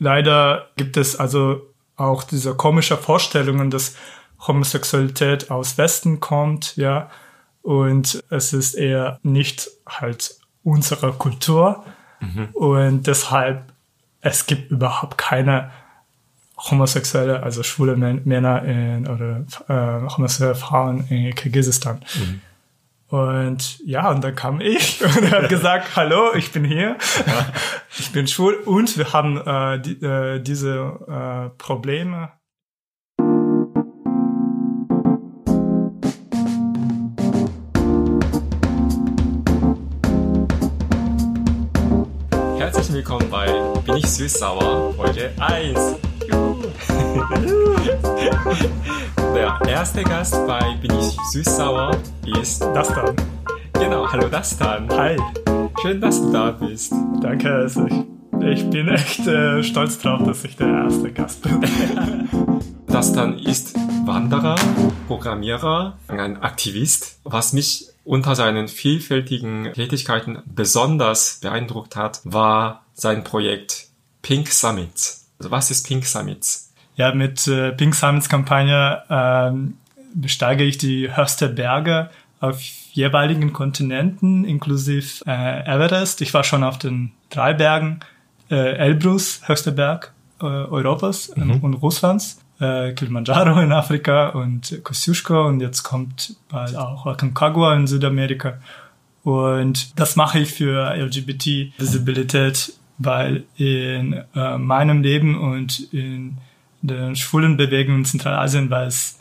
leider gibt es also auch diese komische Vorstellungen, dass Homosexualität aus Westen kommt, ja, und es ist eher nicht halt unsere Kultur mhm. und deshalb es gibt überhaupt keine homosexuelle, also schwule Männer in, oder äh, homosexuelle Frauen in Kirgisistan. Mhm. Und ja, und dann kam ich und er hat gesagt, hallo, ich bin hier, ich bin schwul und wir haben äh, die, äh, diese äh, Probleme. Herzlich willkommen bei Bin ich süß-sauer, Folge 1. Der erste Gast bei Bin ich süß-sauer ist Dastan. Genau, hallo Dastan. Hi. Schön, dass du da bist. Danke, also ich, ich bin echt äh, stolz drauf, dass ich der erste Gast bin. Dastan ist Wanderer, Programmierer, ein Aktivist. Was mich unter seinen vielfältigen Tätigkeiten besonders beeindruckt hat, war sein Projekt Pink Summits. Also was ist Pink Summits? Ja, mit äh, Pink Summits Kampagne ähm, besteige ich die höchste Berge auf jeweiligen Kontinenten, inklusive äh, Everest. Ich war schon auf den drei Bergen, äh, Elbrus, höchster Berg äh, Europas mhm. und Russlands, äh, Kilimanjaro in Afrika und Kosciuszko und jetzt kommt bald auch Aconcagua in Südamerika. Und das mache ich für LGBT-Visibilität, weil in äh, meinem Leben und in der schwulen Bewegung in Zentralasien war es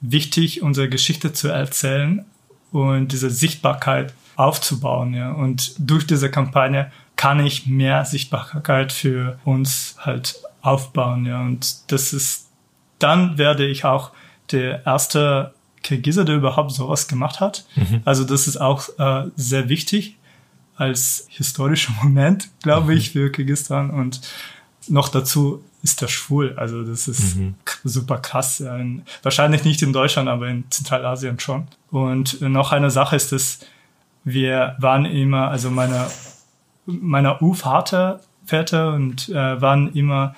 wichtig, unsere Geschichte zu erzählen und diese Sichtbarkeit aufzubauen. Ja. Und durch diese Kampagne kann ich mehr Sichtbarkeit für uns halt aufbauen. Ja. Und das ist, dann werde ich auch der erste Kirgiser, der überhaupt sowas gemacht hat. Mhm. Also das ist auch äh, sehr wichtig als historischer Moment, glaube mhm. ich, für Kirgistan. Und noch dazu ist er schwul. Also das ist mhm. super krass. Wahrscheinlich nicht in Deutschland, aber in Zentralasien schon. Und noch eine Sache ist, dass wir waren immer, also meine, meiner U-Vater, Väter und äh, waren immer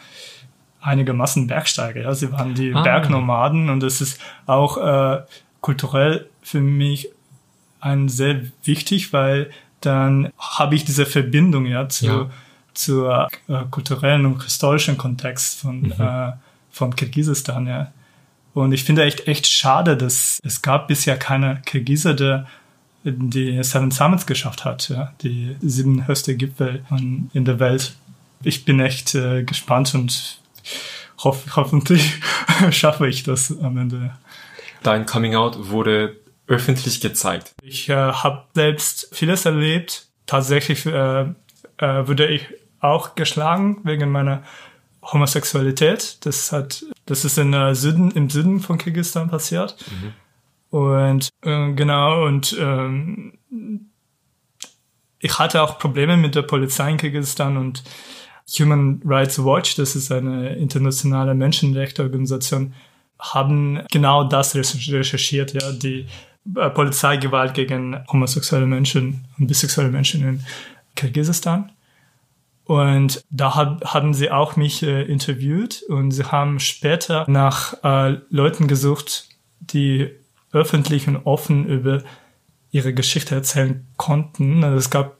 einigermaßen Bergsteiger. Ja. Sie waren die ah. Bergnomaden und das ist auch äh, kulturell für mich ein sehr wichtig, weil dann habe ich diese Verbindung ja zu ja zur äh, kulturellen und historischen Kontext von, mhm. äh, von Kirgisistan, ja. Und ich finde echt, echt schade, dass es gab bisher keine Kirgiser, der die Seven Summits geschafft hat, ja, die sieben höchste Gipfel in der Welt. Ich bin echt äh, gespannt und hoff, hoffentlich schaffe ich das am Ende. Dein Coming Out wurde öffentlich gezeigt. Ich äh, habe selbst vieles erlebt. Tatsächlich äh, äh, würde ich auch geschlagen wegen meiner Homosexualität. Das hat, das ist in äh, Süden, im Süden von Kirgisistan passiert. Mhm. Und äh, genau, und ähm, ich hatte auch Probleme mit der Polizei in Kirgisistan und Human Rights Watch, das ist eine internationale Menschenrechtsorganisation, haben genau das recherchiert, ja, die äh, Polizeigewalt gegen homosexuelle Menschen und bisexuelle Menschen in Kirgisistan. Und da hab, haben sie auch mich äh, interviewt und sie haben später nach äh, Leuten gesucht, die öffentlich und offen über ihre Geschichte erzählen konnten. Also es gab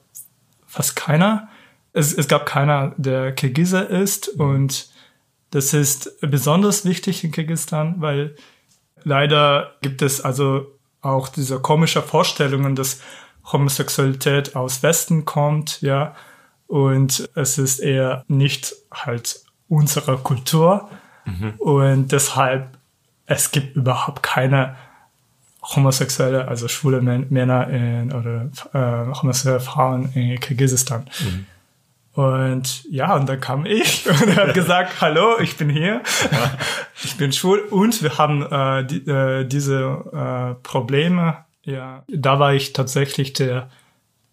fast keiner. Es, es gab keiner, der Kirgiser ist und das ist besonders wichtig in Kirgisistan, weil leider gibt es also auch diese komische Vorstellungen, dass Homosexualität aus Westen kommt, ja, und es ist eher nicht halt unsere Kultur mhm. und deshalb es gibt überhaupt keine homosexuelle, also schwule Männer in, oder äh, homosexuelle Frauen in Kirgisistan. Mhm. Und ja, und dann kam ich und er hat gesagt, hallo, ich bin hier, ich bin schwul und wir haben äh, die, äh, diese äh, Probleme. Ja, da war ich tatsächlich der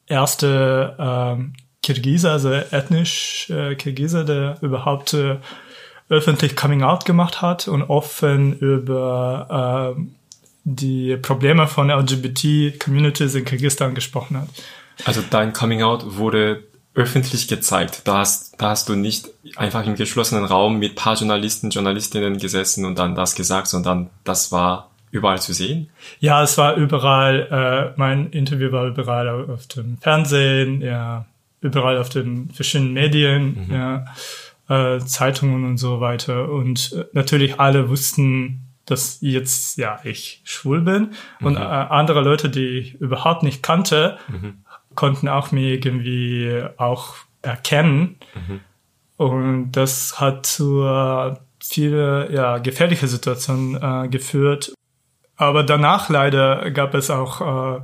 erste äh, Kirgiser, also ethnisch äh, Kirgiser, der überhaupt äh, öffentlich Coming Out gemacht hat und offen über äh, die Probleme von LGBT-Communities in Kirgisistan gesprochen hat. Also dein Coming Out wurde öffentlich gezeigt. Da hast, da hast du nicht einfach im geschlossenen Raum mit paar Journalisten, Journalistinnen gesessen und dann das gesagt, sondern das war überall zu sehen? Ja, es war überall, äh, mein Interview war überall auf dem Fernsehen, ja, überall auf den verschiedenen Medien, mhm. ja, äh, Zeitungen und so weiter. Und äh, natürlich alle wussten, dass jetzt ja ich schwul bin. Und mhm. äh, andere Leute, die ich überhaupt nicht kannte, mhm. konnten auch mir irgendwie auch erkennen. Mhm. Und das hat zu viele ja, gefährliche Situationen äh, geführt. Aber danach leider gab es auch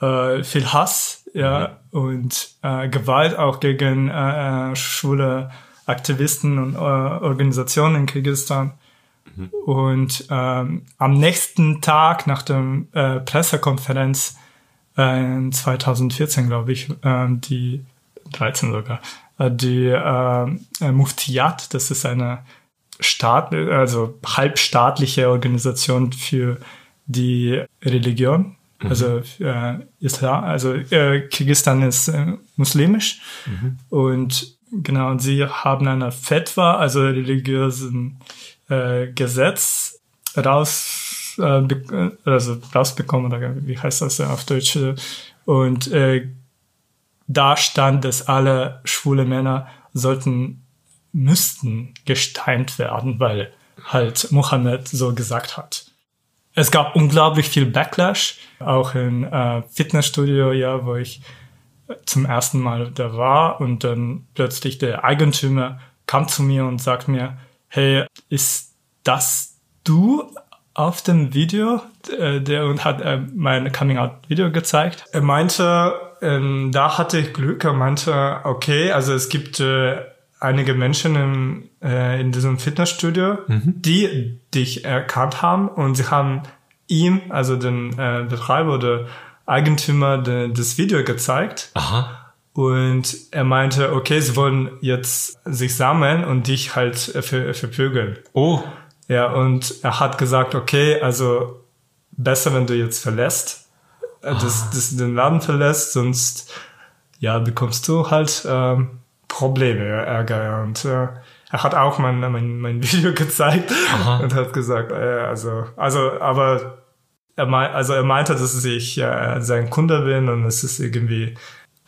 äh, äh, viel Hass ja, und äh, Gewalt auch gegen äh, äh schwule Aktivisten und äh, Organisationen in Kirgisistan. Mhm. Und ähm, am nächsten Tag nach der äh, Pressekonferenz äh, in 2014, glaube ich, äh, die 13 sogar, äh, die äh, Muftiat, das ist eine Staat, also halbstaatliche Organisation für die Religion. Mhm. Also äh, Islam, also äh, Kirgisistan ist äh, muslimisch mhm. und genau, und sie haben eine Fetwa, also religiösen äh, Gesetz raus, äh, also rausbekommen, oder wie heißt das auf Deutsch? Und äh, da stand, dass alle schwule Männer sollten müssten gesteint werden, weil halt Mohammed so gesagt hat. Es gab unglaublich viel Backlash, auch in äh, Fitnessstudio, ja, wo ich zum ersten Mal da war und dann plötzlich der Eigentümer kam zu mir und sagt mir, hey, ist das du auf dem Video? Äh, der und hat äh, mein Coming Out Video gezeigt. Er meinte, ähm, da hatte ich Glück. Er meinte, okay, also es gibt äh, einige Menschen im, äh, in diesem Fitnessstudio, mhm. die dich erkannt haben und sie haben ihm, also den äh, Betreiber oder Eigentümer de, das Video gezeigt. Aha. Und er meinte, okay, sie wollen jetzt sich sammeln und dich halt ver verprügeln. Oh. Ja, und er hat gesagt, okay, also besser, wenn du jetzt verlässt, äh, das, ah. das den Laden verlässt, sonst ja bekommst du halt ähm, Probleme, Ärger. Und äh, er hat auch mein, mein, mein Video gezeigt Aha. und hat gesagt, äh, also, also, aber er meint, also er meinte, dass ich äh, sein Kunde bin und es ist irgendwie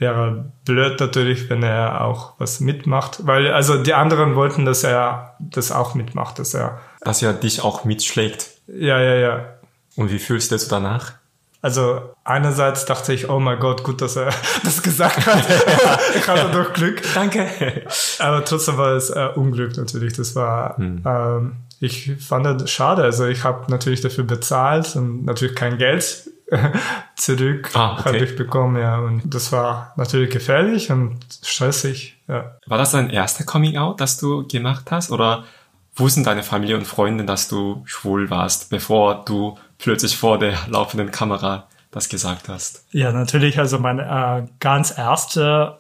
wäre blöd natürlich, wenn er auch was mitmacht, weil also die anderen wollten, dass er das auch mitmacht, dass er dass er dich auch mitschlägt. Ja, ja, ja. Und wie fühlst du dich danach? Also einerseits dachte ich, oh mein Gott, gut, dass er das gesagt hat. ich hatte doch Glück. Danke. Aber trotzdem war es äh, Unglück natürlich. Das war, hm. ähm, ich fand das schade. Also ich habe natürlich dafür bezahlt und natürlich kein Geld zurück ah, okay. habe ich bekommen. Ja, und das war natürlich gefährlich und stressig. Ja. War das dein erster Coming Out, das du gemacht hast, oder wussten deine Familie und Freunde, dass du schwul warst, bevor du plötzlich vor der laufenden Kamera das gesagt hast? Ja, natürlich. Also mein äh, ganz erste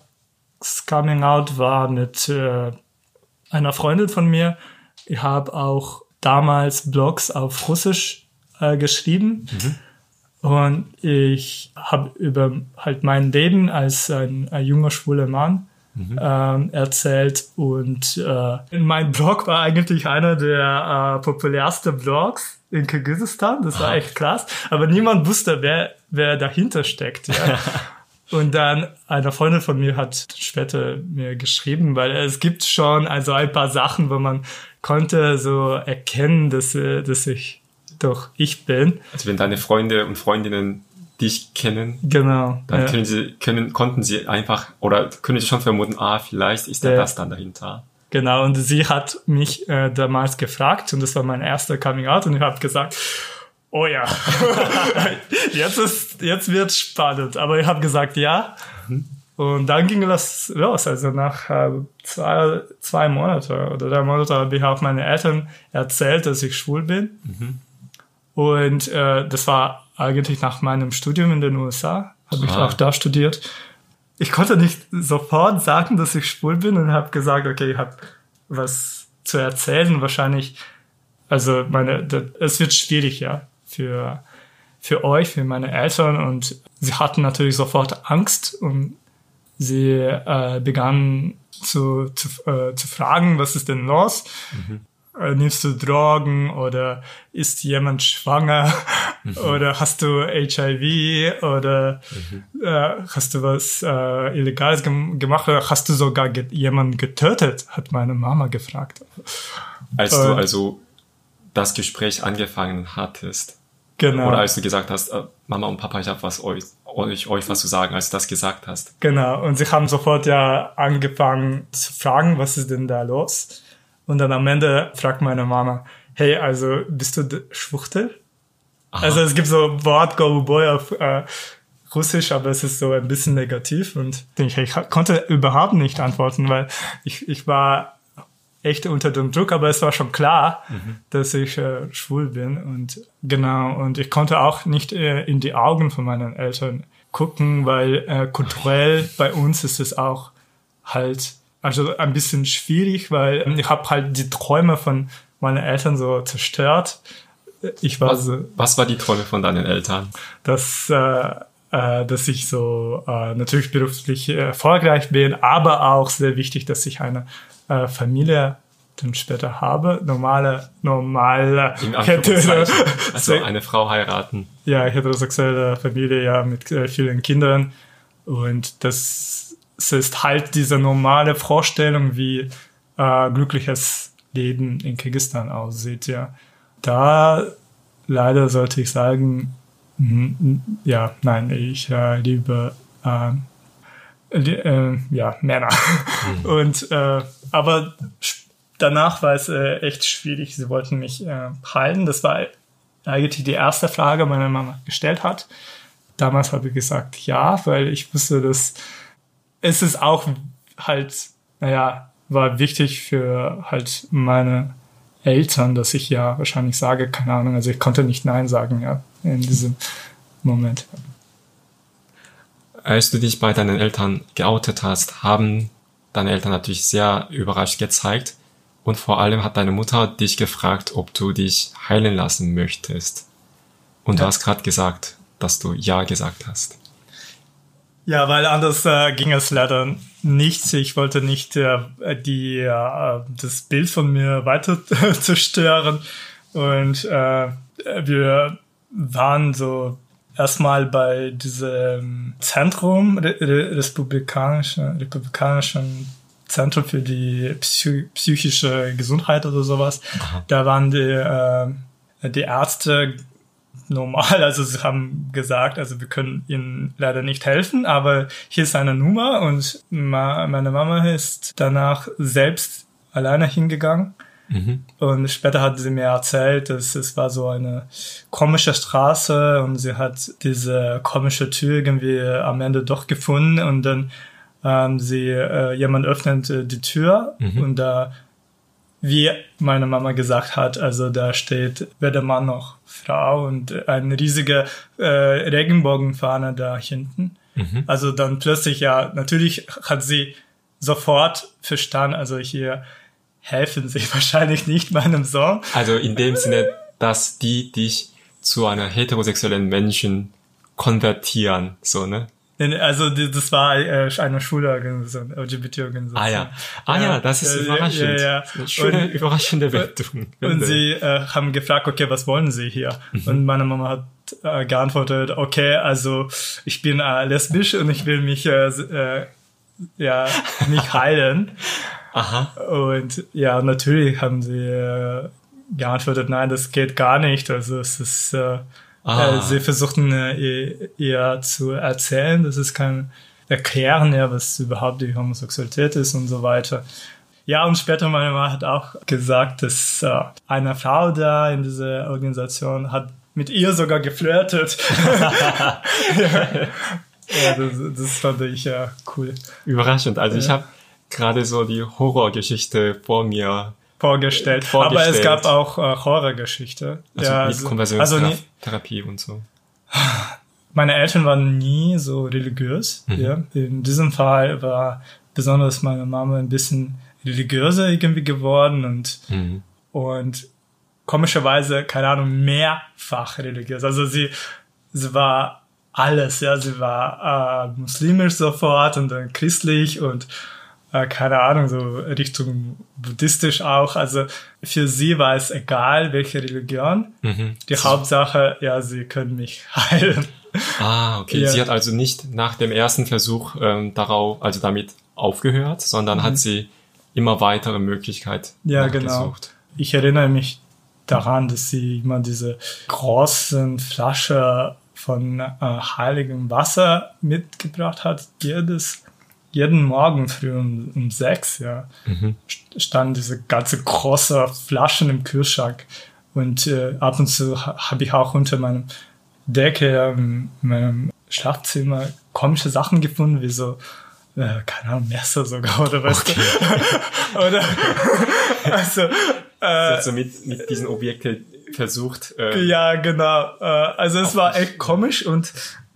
Coming Out war mit äh, einer Freundin von mir. Ich habe auch damals Blogs auf Russisch äh, geschrieben. Mhm. Und ich habe über halt mein Leben als ein, ein junger schwuler Mann mhm. ähm, erzählt. Und äh, mein Blog war eigentlich einer der äh, populärsten Blogs in Kirgisistan. Das war echt krass. Aber niemand wusste, wer, wer dahinter steckt. Ja. Und dann eine Freundin von mir hat später mir geschrieben, weil es gibt schon also ein paar Sachen, wo man konnte so erkennen, dass, äh, dass ich doch ich bin. Also wenn deine Freunde und Freundinnen dich kennen, genau, dann ja. können sie, können, konnten sie einfach oder können sie schon vermuten, ah, vielleicht ist da ja. das dann dahinter. Genau, und sie hat mich äh, damals gefragt und das war mein erster Coming Out und ich habe gesagt, oh ja, jetzt ist, jetzt wird's spannend. Aber ich habe gesagt ja. Mhm. Und dann ging das los. Also nach äh, zwei, zwei Monate oder drei Monate habe ich auch meine Eltern erzählt, dass ich schwul bin. Mhm. Und äh, das war eigentlich nach meinem Studium in den USA. Habe ich auch da studiert ich konnte nicht sofort sagen, dass ich schwul bin und habe gesagt, okay, ich habe was zu erzählen. Wahrscheinlich, also meine, das, es wird schwierig, ja, für für euch, für meine Eltern und sie hatten natürlich sofort Angst und sie äh, begannen zu, zu, äh, zu fragen, was ist denn los? Mhm. Äh, nimmst du Drogen oder ist jemand schwanger mhm. oder hast du HIV oder mhm. äh, hast du was äh, Illegales gem gemacht oder hast du sogar ge jemanden getötet, hat meine Mama gefragt. Als du also das Gespräch angefangen hattest. Genau. Oder als du gesagt hast, äh, Mama und Papa, ich habe was euch, euch, euch was zu sagen, als du das gesagt hast. Genau. Und sie haben sofort ja angefangen zu fragen, was ist denn da los? Und dann am Ende fragt meine Mama, hey, also bist du Schwuchtel? Aha. Also es gibt so Wort Go Boy auf äh, Russisch, aber es ist so ein bisschen negativ und ich, ich konnte überhaupt nicht antworten, weil ich, ich war echt unter dem Druck, aber es war schon klar, mhm. dass ich äh, schwul bin und genau und ich konnte auch nicht äh, in die Augen von meinen Eltern gucken, weil äh, kulturell bei uns ist es auch halt also ein bisschen schwierig, weil ich habe halt die Träume von meinen Eltern so zerstört. Ich war was, so, was war die Träume von deinen Eltern? Dass äh, äh, dass ich so äh, natürlich beruflich erfolgreich bin, aber auch sehr wichtig, dass ich eine äh, Familie dann später habe. Normale, normale hetero also eine Frau heiraten. Ja, heterosexuelle Familie, ja, mit äh, vielen Kindern. Und das, das ist halt diese normale Vorstellung, wie äh, glückliches Leben in Kirgisistan aussieht, ja. Da leider sollte ich sagen, ja, nein, ich äh, liebe äh, äh, ja, Männer. Mhm. Und äh, aber danach war es äh, echt schwierig. Sie wollten mich äh, halten. Das war eigentlich die erste Frage, meine Mama gestellt hat. Damals habe ich gesagt ja, weil ich wusste, dass es ist auch halt, naja, war wichtig für halt meine Eltern, dass ich ja wahrscheinlich sage, keine Ahnung, also ich konnte nicht Nein sagen, ja, in diesem Moment. Als du dich bei deinen Eltern geoutet hast, haben deine Eltern natürlich sehr überrascht gezeigt. Und vor allem hat deine Mutter dich gefragt, ob du dich heilen lassen möchtest. Und ja. du hast gerade gesagt, dass du Ja gesagt hast. Ja, weil anders äh, ging es leider nicht. Ich wollte nicht äh, die, äh, das Bild von mir weiter zerstören. Und äh, wir waren so erstmal bei diesem Zentrum, republikanischen, republikanischen Zentrum für die Psy psychische Gesundheit oder sowas. Aha. Da waren die, äh, die Ärzte normal, also sie haben gesagt, also wir können ihnen leider nicht helfen, aber hier ist eine Nummer und ma meine Mama ist danach selbst alleine hingegangen Mhm. Und später hat sie mir erzählt, dass es war so eine komische Straße und sie hat diese komische Tür irgendwie am Ende doch gefunden und dann ähm, sie äh, jemand öffnet äh, die Tür mhm. und da wie meine Mama gesagt hat, also da steht weder Mann noch Frau und eine riesige äh, Regenbogenfahne da hinten. Mhm. Also dann plötzlich ja, natürlich hat sie sofort verstanden, also hier helfen sie wahrscheinlich nicht meinem Sohn. Also in dem Sinne, dass die dich zu einer heterosexuellen Menschen konvertieren, so, ne? Also das war äh, eine Schulorganisation, LGBT-Organisation. Ah ja, ah ja, das ist überraschend. Ja, ja. Schöne, und, überraschende Wendung. Und sie äh, haben gefragt, okay, was wollen Sie hier? Mhm. Und meine Mama hat äh, geantwortet, okay, also ich bin äh, lesbisch und ich will mich äh, ja nicht heilen. Aha. Und ja, natürlich haben sie geantwortet, nein, das geht gar nicht. Also es ist, ah. äh, sie versuchten äh, eher zu erzählen, das ist kein Erklären, ja, was überhaupt die Homosexualität ist und so weiter. Ja, und später meine Mama hat auch gesagt, dass äh, eine Frau da in dieser Organisation hat mit ihr sogar geflirtet. ja, ja das, das fand ich ja cool. Überraschend. Also ja. ich habe gerade so die Horrorgeschichte vor mir vorgestellt. vorgestellt. Aber es gab auch äh, Horrorgeschichte. Also ja, mit Konversionstherapie also, und so. Meine Eltern waren nie so religiös. Mhm. Ja. In diesem Fall war besonders meine Mama ein bisschen religiöser irgendwie geworden und, mhm. und komischerweise, keine Ahnung, mehrfach religiös. Also sie, sie war alles. Ja, sie war äh, muslimisch sofort und dann christlich und äh, keine Ahnung, so Richtung buddhistisch auch. Also für sie war es egal, welche Religion. Mhm. Die Hauptsache, ja, sie können mich heilen. Ah, okay. Ja. Sie hat also nicht nach dem ersten Versuch ähm, darauf, also damit aufgehört, sondern mhm. hat sie immer weitere Möglichkeiten ja, genau. Ich erinnere mich daran, dass sie immer diese großen Flasche von äh, heiligem Wasser mitgebracht hat. Jedes, jeden Morgen früh um, um sechs, ja, mhm. standen diese ganze große Flaschen im Kühlschrank. Und äh, ab und zu habe ich auch unter meinem Decke in meinem Schlafzimmer komische Sachen gefunden, wie so äh, keine Ahnung, Messer sogar, oder weißt okay. oder, also, äh, also mit, mit diesen Objekten versucht. Äh, ja, genau. Äh, also es war echt komisch und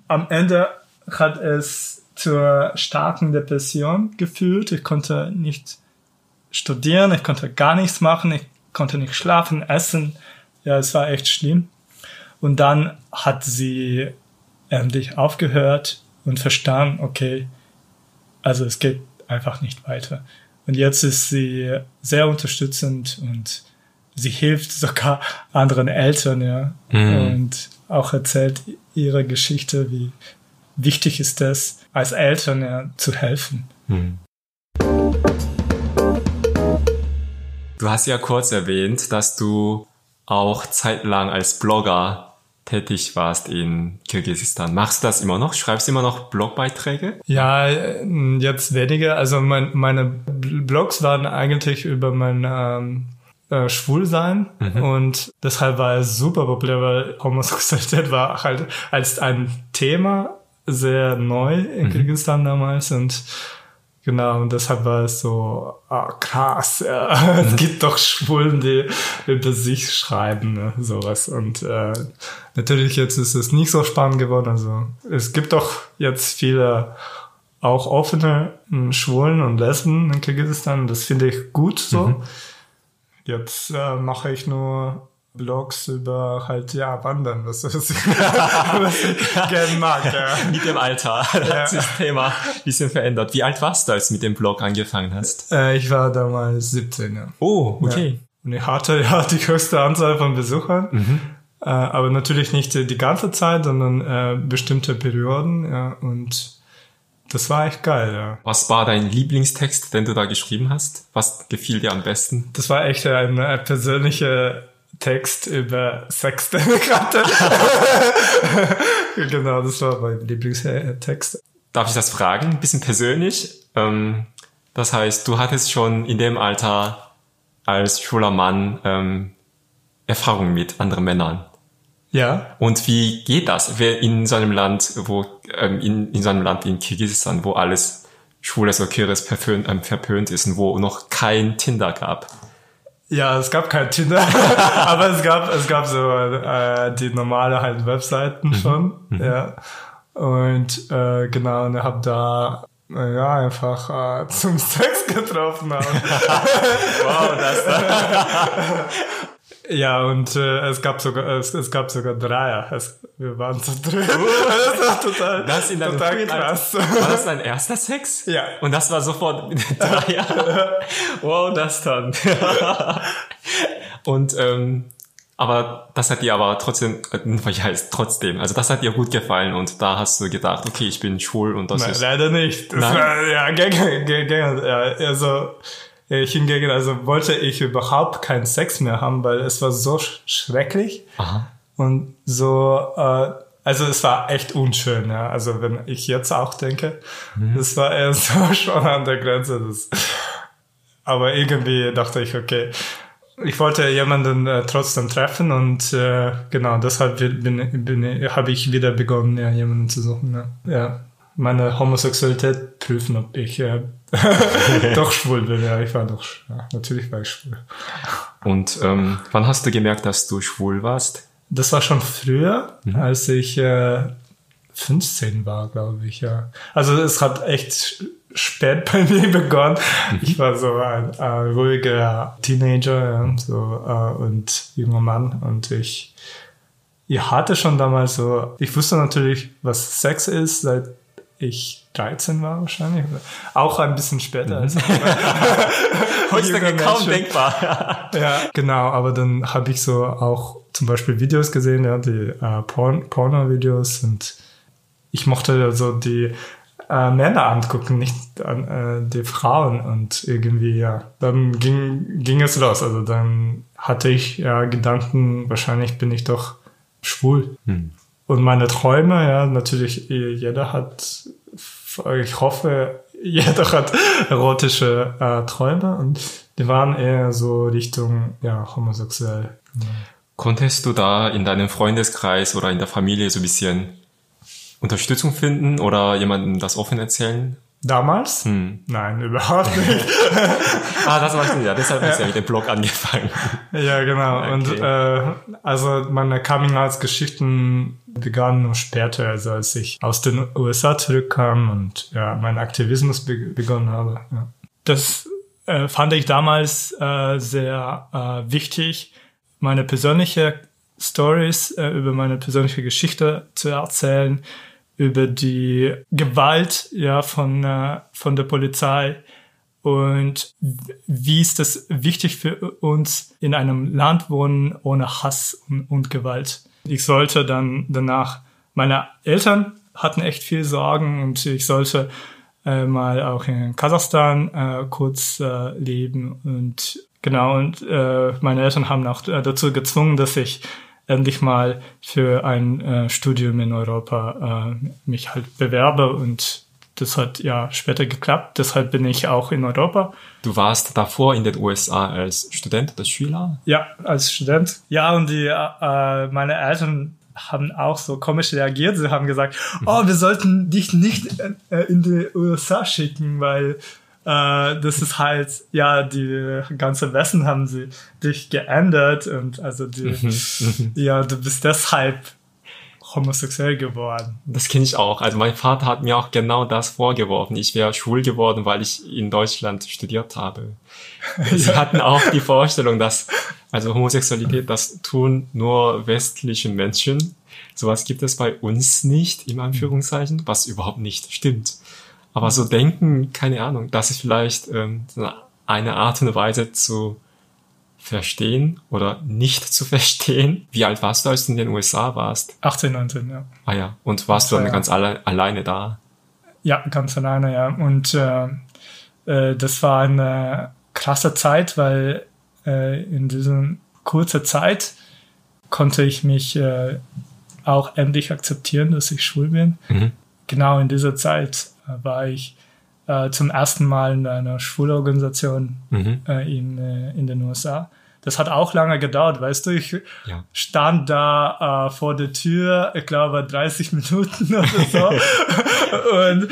am Ende hat es zur starken Depression geführt. Ich konnte nicht studieren, ich konnte gar nichts machen, ich konnte nicht schlafen, essen. Ja, es war echt schlimm. Und dann hat sie endlich aufgehört und verstanden, okay, also es geht einfach nicht weiter. Und jetzt ist sie sehr unterstützend und sie hilft sogar anderen Eltern, ja. Mhm. Und auch erzählt ihre Geschichte, wie wichtig ist es, als Eltern ja, zu helfen. Mhm. Du hast ja kurz erwähnt, dass du auch zeitlang als Blogger tätig warst in Kirgisistan. Machst du das immer noch? Schreibst du immer noch Blogbeiträge? Ja, jetzt weniger. Also mein, meine Blogs waren eigentlich über mein ähm, äh, Schwulsein mhm. und deshalb war es super populär, weil Homosexualität war halt als ein Thema sehr neu in mhm. Kirgisistan damals und Genau, und deshalb war es so, ah, krass, ja. es mhm. gibt doch Schwulen, die über sich schreiben, ne, sowas. Und äh, natürlich jetzt ist es nicht so spannend geworden. Also es gibt doch jetzt viele auch offene hm, Schwulen und Lesben in Kirgisistan. Das finde ich gut so. Mhm. Jetzt äh, mache ich nur Blogs über halt, ja, Wandern, was, was, ich, gerne mag. Ja. Mit dem Alter hat sich das Thema ein bisschen verändert. Wie alt warst du, als du mit dem Blog angefangen hast? Äh, ich war damals 17, ja. Oh, okay. Ja. Und ich hatte ja die höchste Anzahl von Besuchern. Mhm. Äh, aber natürlich nicht die ganze Zeit, sondern äh, bestimmte Perioden, ja, und das war echt geil, ja. Was war dein Lieblingstext, den du da geschrieben hast? Was gefiel dir am besten? Das war echt eine persönliche Text über Sex, hatte. genau, das war mein Lieblingstext. Darf ich das fragen? Ein bisschen persönlich. Ähm, das heißt, du hattest schon in dem Alter als schwuler Mann ähm, Erfahrung mit anderen Männern. Ja. Und wie geht das? Wer in so einem Land, wo ähm, in, in so einem Land in Kirgisistan, wo alles Schwules oder verpönt, ähm, verpönt ist und wo noch kein Tinder gab? Ja, es gab kein Tinder, aber es gab es gab so äh, die normale halt Webseiten mhm. schon, mhm. ja. Und äh, genau, und ich habe da äh, ja einfach äh, zum Sex getroffen. wow, das da. Ja, und äh, es gab sogar es, es gab sogar Dreier. Es, wir waren zu dritt. Uh, das war total, das in total krass. War das dein erster Sex? Ja. Und das war sofort Dreier. wow, das dann. und ähm, aber das hat dir aber trotzdem, äh, was heißt trotzdem, also das hat dir gut gefallen und da hast du gedacht, okay, ich bin schwul und das Nein, ist... leider nicht. Das Nein? War, ja, ja, also äh, hingegen, also wollte ich überhaupt keinen Sex mehr haben, weil es war so sch schrecklich Aha. und so, äh, also es war echt unschön, ja. Also wenn ich jetzt auch denke, mhm. das war eher so schon an der Grenze. Das, aber irgendwie dachte ich, okay, ich wollte jemanden äh, trotzdem treffen und äh, genau deshalb bin, bin, habe ich wieder begonnen, ja, jemanden zu suchen. Ja. ja meine Homosexualität prüfen, ob ich äh, doch schwul bin. Ja, ich war doch, ja, natürlich war ich schwul. Und ähm, wann hast du gemerkt, dass du schwul warst? Das war schon früher, mhm. als ich äh, 15 war, glaube ich, ja. Also es hat echt spät bei mir begonnen. Mhm. Ich war so ein, ein ruhiger Teenager ja, so, äh, und junger Mann und ich ich hatte schon damals so, ich wusste natürlich, was Sex ist, seit ich 13 war wahrscheinlich. Auch ein bisschen später. Mhm. Heutzutage kaum denkbar. ja, genau. Aber dann habe ich so auch zum Beispiel Videos gesehen, ja, die äh, Porn Porno-Videos und ich mochte so die äh, Männer angucken, nicht an, äh, die Frauen und irgendwie, ja, dann ging, ging es los. Also dann hatte ich ja Gedanken, wahrscheinlich bin ich doch schwul. Hm. Und meine Träume, ja, natürlich, jeder hat, ich hoffe, jeder hat erotische äh, Träume und die waren eher so Richtung, ja, homosexuell. Ja. Konntest du da in deinem Freundeskreis oder in der Familie so ein bisschen Unterstützung finden oder jemandem das offen erzählen? Damals? Hm. Nein, überhaupt nicht. ah, das war ich ja. Deshalb hast du ja mit dem Blog angefangen. Ja, genau. Okay. Und äh, also meine Coming-out-Geschichten begannen nur später, also als ich aus den USA zurückkam und ja, meinen Aktivismus be begonnen habe. Ja. Das äh, fand ich damals äh, sehr äh, wichtig, meine persönliche Stories äh, über meine persönliche Geschichte zu erzählen über die Gewalt ja von äh, von der Polizei und wie ist das wichtig für uns in einem Land wohnen ohne Hass und, und Gewalt. Ich sollte dann danach meine Eltern hatten echt viel Sorgen und ich sollte äh, mal auch in Kasachstan äh, kurz äh, leben und genau und äh, meine Eltern haben auch äh, dazu gezwungen, dass ich endlich mal für ein äh, Studium in Europa äh, mich halt bewerbe und das hat ja später geklappt. Deshalb bin ich auch in Europa. Du warst davor in den USA als Student oder Schüler? Ja, als Student. Ja, und die, äh, meine Eltern haben auch so komisch reagiert. Sie haben gesagt, mhm. oh, wir sollten dich nicht äh, in die USA schicken, weil äh, das ist halt, ja, die ganze Westen haben sie dich geändert und also die, mhm, mhm. ja, du bist deshalb homosexuell geworden. Das kenne ich auch. Also mein Vater hat mir auch genau das vorgeworfen. Ich wäre schwul geworden, weil ich in Deutschland studiert habe. Sie ja. hatten auch die Vorstellung, dass also Homosexualität, das tun nur westliche Menschen. Sowas gibt es bei uns nicht, im Anführungszeichen, was überhaupt nicht stimmt. Aber so denken, keine Ahnung, das ist vielleicht ähm, eine Art und Weise zu verstehen oder nicht zu verstehen. Wie alt warst du, als du in den USA warst? 18, 19, ja. Ah ja, und warst du dann ja. ganz alle, alleine da? Ja, ganz alleine, ja. Und äh, äh, das war eine krasse Zeit, weil äh, in dieser kurzen Zeit konnte ich mich äh, auch endlich akzeptieren, dass ich schwul bin. Mhm. Genau in dieser Zeit war ich äh, zum ersten Mal in einer Schulorganisation mhm. äh, in, äh, in den USA. Das hat auch lange gedauert, weißt du. Ich ja. stand da äh, vor der Tür, ich glaube 30 Minuten oder so. und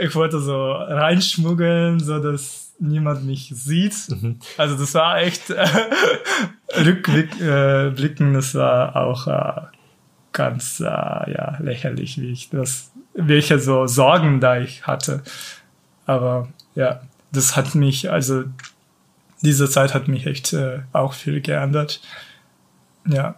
ich wollte so reinschmuggeln, so dass niemand mich sieht. Mhm. Also das war echt äh, rückblicken, äh, das war auch ganz ja lächerlich, wie ich das welche so Sorgen da ich hatte. Aber ja, das hat mich, also diese Zeit hat mich echt äh, auch viel geändert. Ja,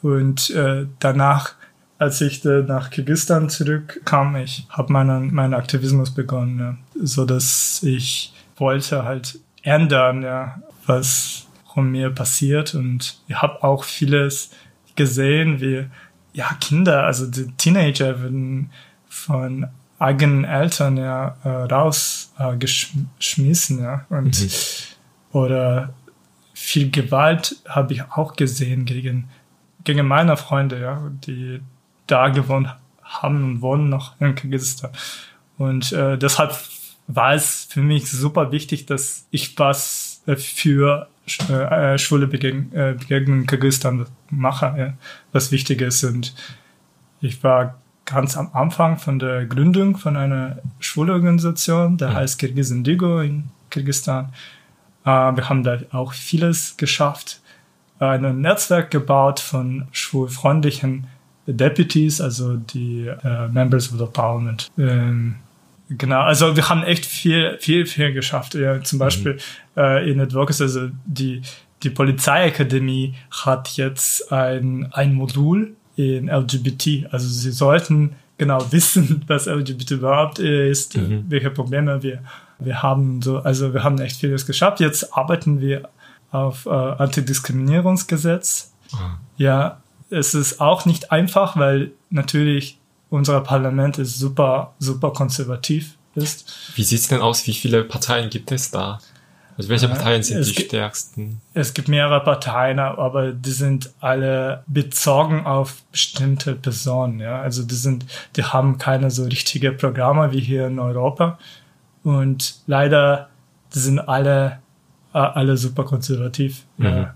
und äh, danach, als ich äh, nach Kirgisistan zurückkam, ich habe meinen, meinen Aktivismus begonnen, ja, so dass ich wollte halt ändern, ja, was von mir passiert und ich habe auch vieles gesehen, wie ja Kinder, also die Teenager werden von eigenen Eltern ja äh, rausgeschmissen, äh, ja. Und mhm. oder viel Gewalt habe ich auch gesehen gegen, gegen meine Freunde, ja, die da gewohnt haben und wohnen noch in Kirgisistan. Und äh, deshalb war es für mich super wichtig, dass ich was für äh, schwule Begeg äh, Begegnungen in Kirgisistan mache, ja, was wichtig ist. Und ich war ganz am Anfang von der Gründung von einer Schulorganisation, der ja. heißt Kirgizindigo in Kirgisistan. Äh, wir haben da auch vieles geschafft. Ein Netzwerk gebaut von schwulfreundlichen Deputies, also die äh, Members of the Parliament. Ähm, genau, also wir haben echt viel, viel, viel geschafft. Ja, zum mhm. Beispiel mhm. äh, in Advocacy, also die, die Polizeiakademie hat jetzt ein, ein Modul in LGBT. Also sie sollten genau wissen, was LGBT überhaupt ist, mhm. welche Probleme wir, wir haben. So, also wir haben echt vieles geschafft. Jetzt arbeiten wir auf äh, Antidiskriminierungsgesetz. Mhm. Ja, es ist auch nicht einfach, weil natürlich unser Parlament ist super, super konservativ ist. Wie sieht's denn aus? Wie viele Parteien gibt es da? Also welche Parteien sind es die stärksten? Es gibt mehrere Parteien, aber die sind alle bezogen auf bestimmte Personen. Ja? Also die sind, die haben keine so richtige Programme wie hier in Europa. Und leider, die sind alle, äh, alle super konservativ. Mhm. Ja.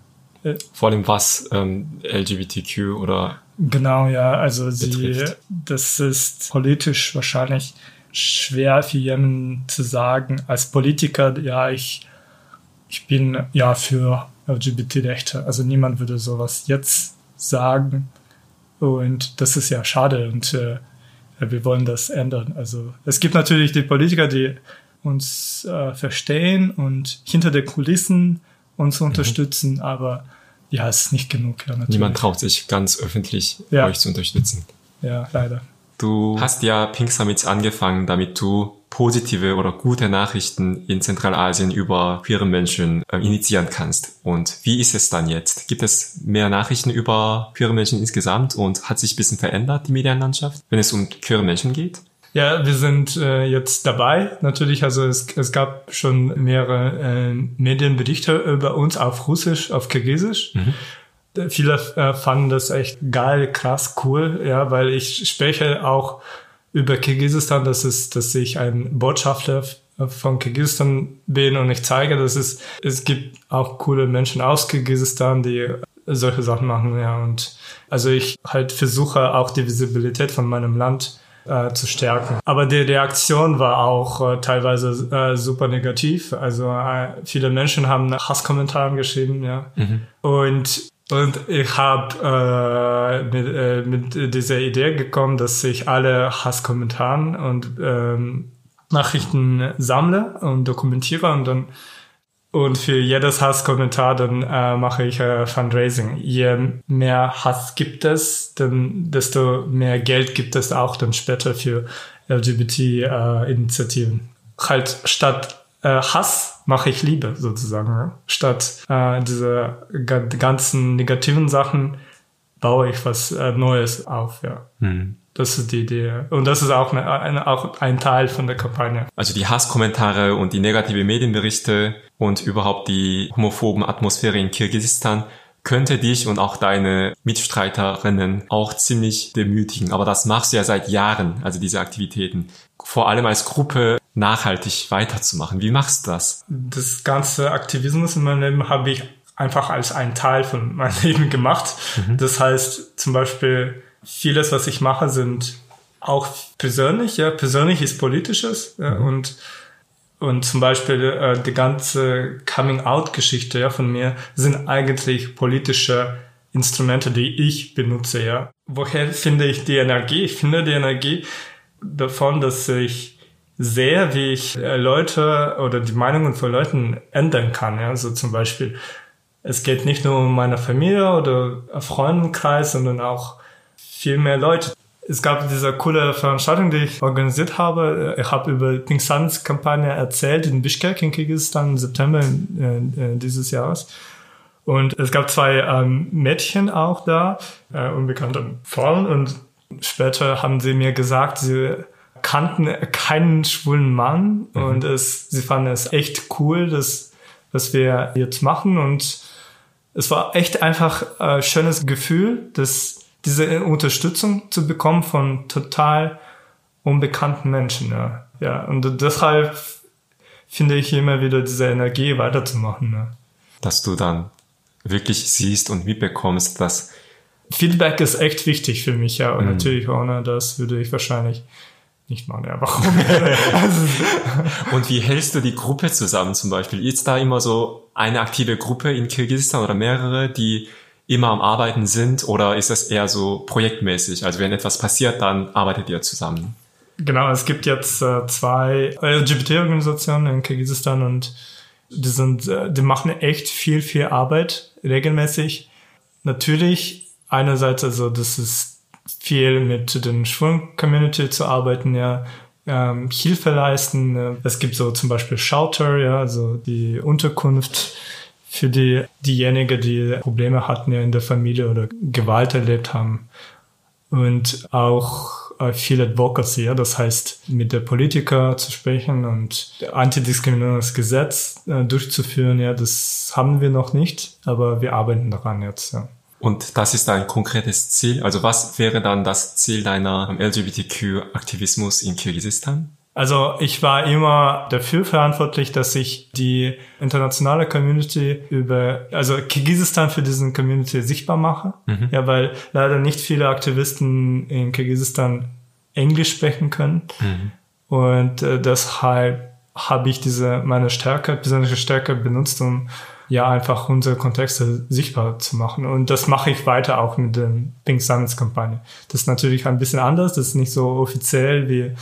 Vor allem was ähm, LGBTQ oder Genau, ja. Also sie, das ist politisch wahrscheinlich schwer für jemanden zu sagen. Als Politiker, ja, ich ich bin ja für LGBT-Rechte. Also niemand würde sowas jetzt sagen. Und das ist ja schade und äh, wir wollen das ändern. Also es gibt natürlich die Politiker, die uns äh, verstehen und hinter den Kulissen uns mhm. unterstützen, aber ja, es ist nicht genug. Ja, Niemand traut sich ganz öffentlich ja. euch zu unterstützen. Ja, leider. Du hast ja Pink Summits angefangen, damit du positive oder gute Nachrichten in Zentralasien über queere Menschen äh, initiieren kannst. Und wie ist es dann jetzt? Gibt es mehr Nachrichten über queere Menschen insgesamt und hat sich ein bisschen verändert, die Medienlandschaft, wenn es um queere Menschen geht? Ja, wir sind äh, jetzt dabei. Natürlich, also es, es gab schon mehrere äh, Medienberichte über uns auf Russisch, auf Kirgisisch. Mhm. Viele äh, fanden das echt geil, krass, cool, ja, weil ich spreche auch über Kirgisistan, dass es, dass ich ein Botschafter von Kirgisistan bin und ich zeige, dass es, es gibt auch coole Menschen aus Kirgisistan, die solche Sachen machen, ja, und also ich halt versuche auch die Visibilität von meinem Land äh, zu stärken. Aber die Reaktion war auch äh, teilweise äh, super negativ. Also äh, viele Menschen haben Hasskommentare geschrieben, ja. Mhm. Und und ich habe äh, mit, äh, mit dieser Idee gekommen, dass ich alle Hasskommentaren und ähm, Nachrichten sammle und dokumentiere und dann und für jedes Hasskommentar dann äh, mache ich äh, Fundraising. Je mehr Hass gibt es, dann desto mehr Geld gibt es auch dann später für LGBT-Initiativen. Äh, halt statt äh, Hass mache ich Liebe sozusagen. Ja? Statt äh, diese ganzen negativen Sachen baue ich was äh, Neues auf. Ja. Hm. Das ist die Idee. Und das ist auch, eine, eine, auch ein Teil von der Kampagne. Also die Hasskommentare und die negative Medienberichte und überhaupt die homophoben Atmosphäre in Kirgisistan könnte dich und auch deine Mitstreiterinnen auch ziemlich demütigen. Aber das machst du ja seit Jahren, also diese Aktivitäten. Vor allem als Gruppe nachhaltig weiterzumachen. Wie machst du das? Das ganze Aktivismus in meinem Leben habe ich einfach als einen Teil von meinem Leben gemacht. Mhm. Das heißt zum Beispiel, vieles, was ich mache, sind auch persönlich, ja, persönlich ist politisches ja, mhm. und und zum Beispiel äh, die ganze Coming-out-Geschichte ja, von mir sind eigentlich politische Instrumente, die ich benutze. Ja. Woher finde ich die Energie? Ich finde die Energie davon, dass ich sehe, wie ich äh, Leute oder die Meinungen von Leuten ändern kann. Ja. Also zum Beispiel, es geht nicht nur um meine Familie oder Freundenkreis, sondern auch viel mehr Leute. Es gab diese coole Veranstaltung, die ich organisiert habe. Ich habe über Pink Suns Kampagne erzählt in Bishkek in Kirgisistan im September äh, dieses Jahres. Und es gab zwei ähm, Mädchen auch da, äh, unbekannte Frauen. Und später haben sie mir gesagt, sie kannten keinen schwulen Mann. Mhm. Und es, sie fanden es echt cool, dass, was wir jetzt machen. Und es war echt einfach ein schönes Gefühl, dass diese Unterstützung zu bekommen von total unbekannten Menschen. Ja, ja und deshalb finde ich immer wieder diese Energie weiterzumachen. Ja. Dass du dann wirklich siehst und mitbekommst, dass Feedback ist echt wichtig für mich, ja. Und mhm. natürlich ohne das würde ich wahrscheinlich nicht machen. Ja, warum? und wie hältst du die Gruppe zusammen zum Beispiel? Ist da immer so eine aktive Gruppe in Kirgisistan oder mehrere, die immer am Arbeiten sind oder ist das eher so projektmäßig? Also wenn etwas passiert, dann arbeitet ihr zusammen? Genau, es gibt jetzt äh, zwei LGBT-Organisationen in Kirgisistan und die sind, äh, die machen echt viel, viel Arbeit regelmäßig. Natürlich einerseits also, das ist viel mit den schwulen Community zu arbeiten, ja, ähm, Hilfe leisten. Es gibt so zum Beispiel Shelter, ja, also die Unterkunft für die, diejenigen, die Probleme hatten ja in der Familie oder Gewalt erlebt haben. Und auch äh, viel Advocacy, ja, das heißt, mit der Politiker zu sprechen und Antidiskriminierungsgesetz äh, durchzuführen, ja, das haben wir noch nicht, aber wir arbeiten daran jetzt, ja. Und das ist ein konkretes Ziel. Also was wäre dann das Ziel deiner LGBTQ-Aktivismus in Kirgisistan? Also ich war immer dafür verantwortlich, dass ich die internationale Community über, also Kirgisistan für diesen Community sichtbar mache. Mhm. Ja, weil leider nicht viele Aktivisten in Kirgisistan Englisch sprechen können. Mhm. Und äh, deshalb habe ich diese meine Stärke, besondere Stärke benutzt, um ja einfach unsere Kontexte sichtbar zu machen. Und das mache ich weiter auch mit der Pink Summits Kampagne. Das ist natürlich ein bisschen anders, das ist nicht so offiziell wie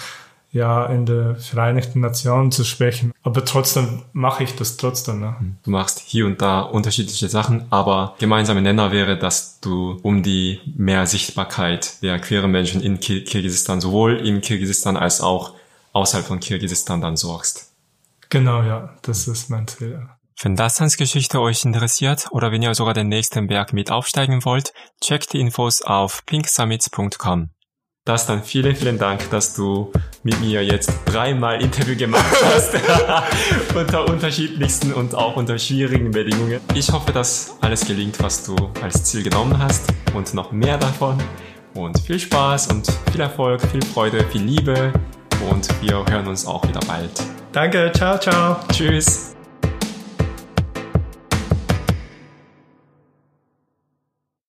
ja in der Vereinigten Nationen zu sprechen. Aber trotzdem mache ich das trotzdem. Ne? Du machst hier und da unterschiedliche Sachen, aber gemeinsame Nenner wäre, dass du um die mehr Sichtbarkeit der queeren Menschen in Kir Kirgisistan, sowohl in Kirgisistan als auch außerhalb von Kirgisistan dann sorgst. Genau, ja, das ist mein Ziel. Wenn das Geschichte euch interessiert oder wenn ihr sogar den nächsten Berg mit aufsteigen wollt, checkt die Infos auf pinksummits.com. Das dann vielen, vielen Dank, dass du mit mir jetzt dreimal Interview gemacht hast. unter unterschiedlichsten und auch unter schwierigen Bedingungen. Ich hoffe, dass alles gelingt, was du als Ziel genommen hast und noch mehr davon. Und viel Spaß und viel Erfolg, viel Freude, viel Liebe und wir hören uns auch wieder bald. Danke, ciao, ciao. Tschüss.